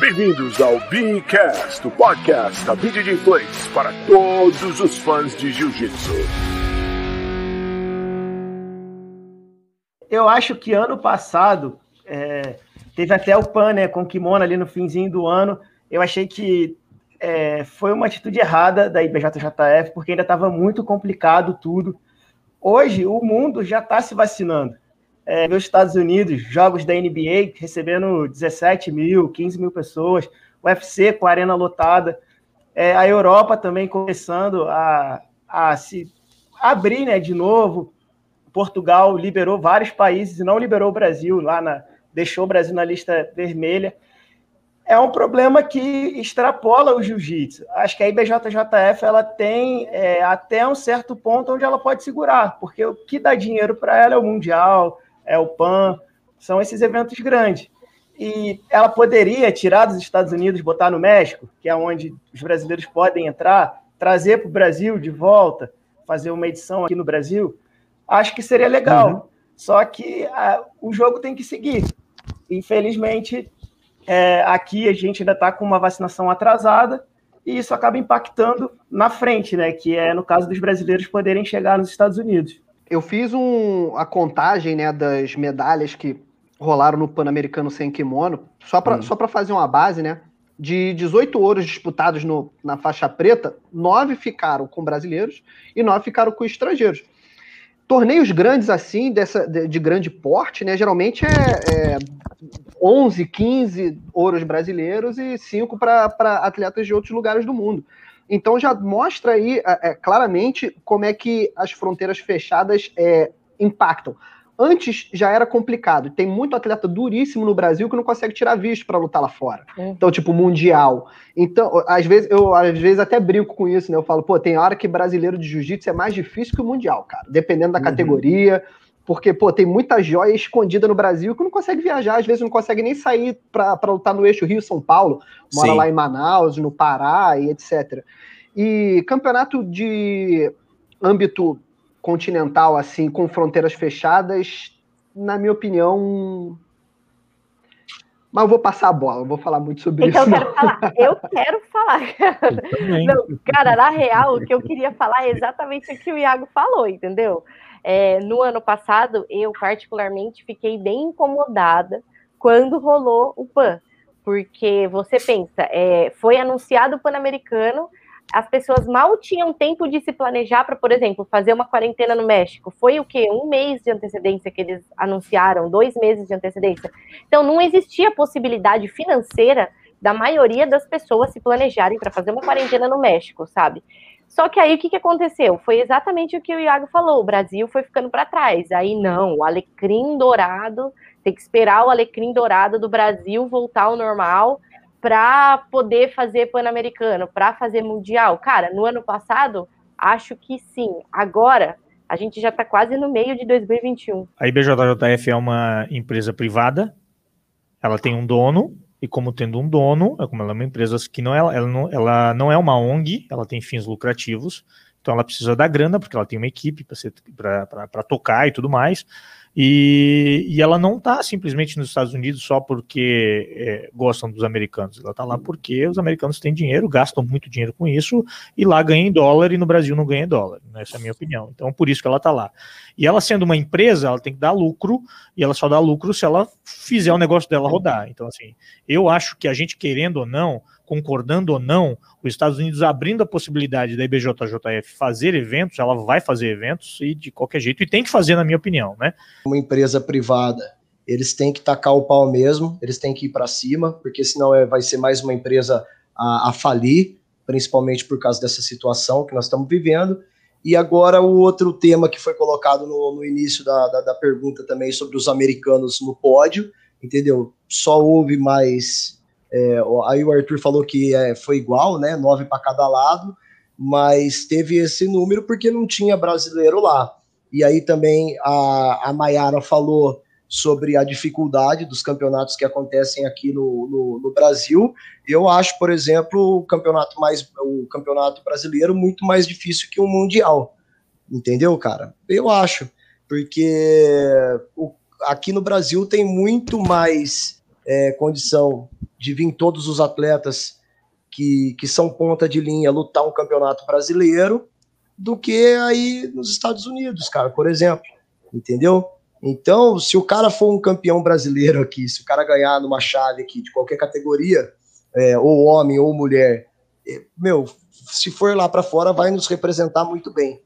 Bem-vindos ao Beacast, o podcast da BJJ Place para todos os fãs de Jiu-Jitsu. Eu acho que ano passado é, teve até o PAN né, com o kimono ali no finzinho do ano. Eu achei que é, foi uma atitude errada da IBJJF, porque ainda estava muito complicado tudo. Hoje, o mundo já está se vacinando. É, nos Estados Unidos, jogos da NBA recebendo 17 mil, 15 mil pessoas, UFC com a arena lotada, é, a Europa também começando a, a se abrir né, de novo. Portugal liberou vários países e não liberou o Brasil lá na, deixou o Brasil na lista vermelha é um problema que extrapola o jiu-jitsu. Acho que a IBJJF ela tem é, até um certo ponto onde ela pode segurar, porque o que dá dinheiro para ela é o Mundial, é o PAN, são esses eventos grandes. E ela poderia tirar dos Estados Unidos, botar no México, que é onde os brasileiros podem entrar, trazer para o Brasil de volta, fazer uma edição aqui no Brasil. Acho que seria legal. Uhum. Só que a, o jogo tem que seguir. Infelizmente, é, aqui a gente ainda está com uma vacinação atrasada e isso acaba impactando na frente, né? Que é no caso dos brasileiros poderem chegar nos Estados Unidos. Eu fiz um, a contagem né, das medalhas que rolaram no Pan-Americano sem kimono, só para hum. fazer uma base, né? De 18 ouros disputados no, na faixa preta, nove ficaram com brasileiros e nove ficaram com estrangeiros. Torneios grandes assim, dessa, de, de grande porte, né? Geralmente é, é 11, 15 ouros brasileiros e 5 para atletas de outros lugares do mundo. Então já mostra aí é, é, claramente como é que as fronteiras fechadas é, impactam. Antes já era complicado. Tem muito atleta duríssimo no Brasil que não consegue tirar visto para lutar lá fora. É. Então, tipo, mundial. Então, às vezes, eu às vezes até brinco com isso, né? Eu falo, pô, tem hora que brasileiro de jiu-jitsu é mais difícil que o mundial, cara. Dependendo da uhum. categoria. Porque, pô, tem muita joia escondida no Brasil que não consegue viajar, às vezes não consegue nem sair para lutar no eixo Rio-São Paulo, mora Sim. lá em Manaus, no Pará e etc. E campeonato de âmbito continental, assim, com fronteiras fechadas, na minha opinião. Mas eu vou passar a bola, não vou falar muito sobre então, isso. Então, eu quero falar. Eu quero falar. Eu não, cara, na real, o que eu queria falar é exatamente o que o Iago falou, entendeu? É, no ano passado, eu particularmente fiquei bem incomodada quando rolou o PAN, porque você pensa, é, foi anunciado o Pan-Americano, as pessoas mal tinham tempo de se planejar para, por exemplo, fazer uma quarentena no México. Foi o quê? Um mês de antecedência que eles anunciaram, dois meses de antecedência. Então, não existia possibilidade financeira da maioria das pessoas se planejarem para fazer uma quarentena no México, sabe? Só que aí o que, que aconteceu? Foi exatamente o que o Iago falou: o Brasil foi ficando para trás. Aí não, o alecrim dourado, tem que esperar o alecrim dourado do Brasil voltar ao normal para poder fazer Pan-Americano, para fazer Mundial. Cara, no ano passado, acho que sim. Agora, a gente já está quase no meio de 2021. A IBJJF é uma empresa privada, ela tem um dono, e como tendo um dono, é como ela é uma empresa que não é, ela não, ela não é uma ONG, ela tem fins lucrativos, então ela precisa da grana, porque ela tem uma equipe para tocar e tudo mais. E, e ela não está simplesmente nos Estados Unidos só porque é, gostam dos americanos. Ela está lá porque os americanos têm dinheiro, gastam muito dinheiro com isso, e lá ganha em dólar e no Brasil não ganha em dólar. Essa é a minha opinião. Então, por isso que ela está lá. E ela sendo uma empresa, ela tem que dar lucro, e ela só dá lucro se ela fizer o negócio dela rodar. Então, assim, eu acho que a gente, querendo ou não, concordando ou não, os Estados Unidos abrindo a possibilidade da IBJJF fazer eventos, ela vai fazer eventos e de qualquer jeito, e tem que fazer, na minha opinião, né? Uma empresa privada, eles têm que tacar o pau mesmo, eles têm que ir para cima, porque senão é, vai ser mais uma empresa a, a falir, principalmente por causa dessa situação que nós estamos vivendo. E agora o outro tema que foi colocado no, no início da, da, da, pergunta também sobre os americanos no pódio, entendeu? Só houve mais é, aí o Arthur falou que é, foi igual, né? Nove para cada lado, mas teve esse número porque não tinha brasileiro lá. E aí também a, a Mayara falou sobre a dificuldade dos campeonatos que acontecem aqui no, no, no, Brasil. Eu acho, por exemplo, o campeonato mais o campeonato brasileiro muito mais difícil que o mundial. Entendeu, cara? Eu acho, porque o, aqui no Brasil tem muito mais é, condição de vir todos os atletas que, que são ponta de linha lutar um campeonato brasileiro do que aí nos Estados Unidos, cara, por exemplo. Entendeu? Então, se o cara for um campeão brasileiro aqui, se o cara ganhar numa chave aqui de qualquer categoria, é, ou homem ou mulher, é, meu, se for lá para fora, vai nos representar muito bem.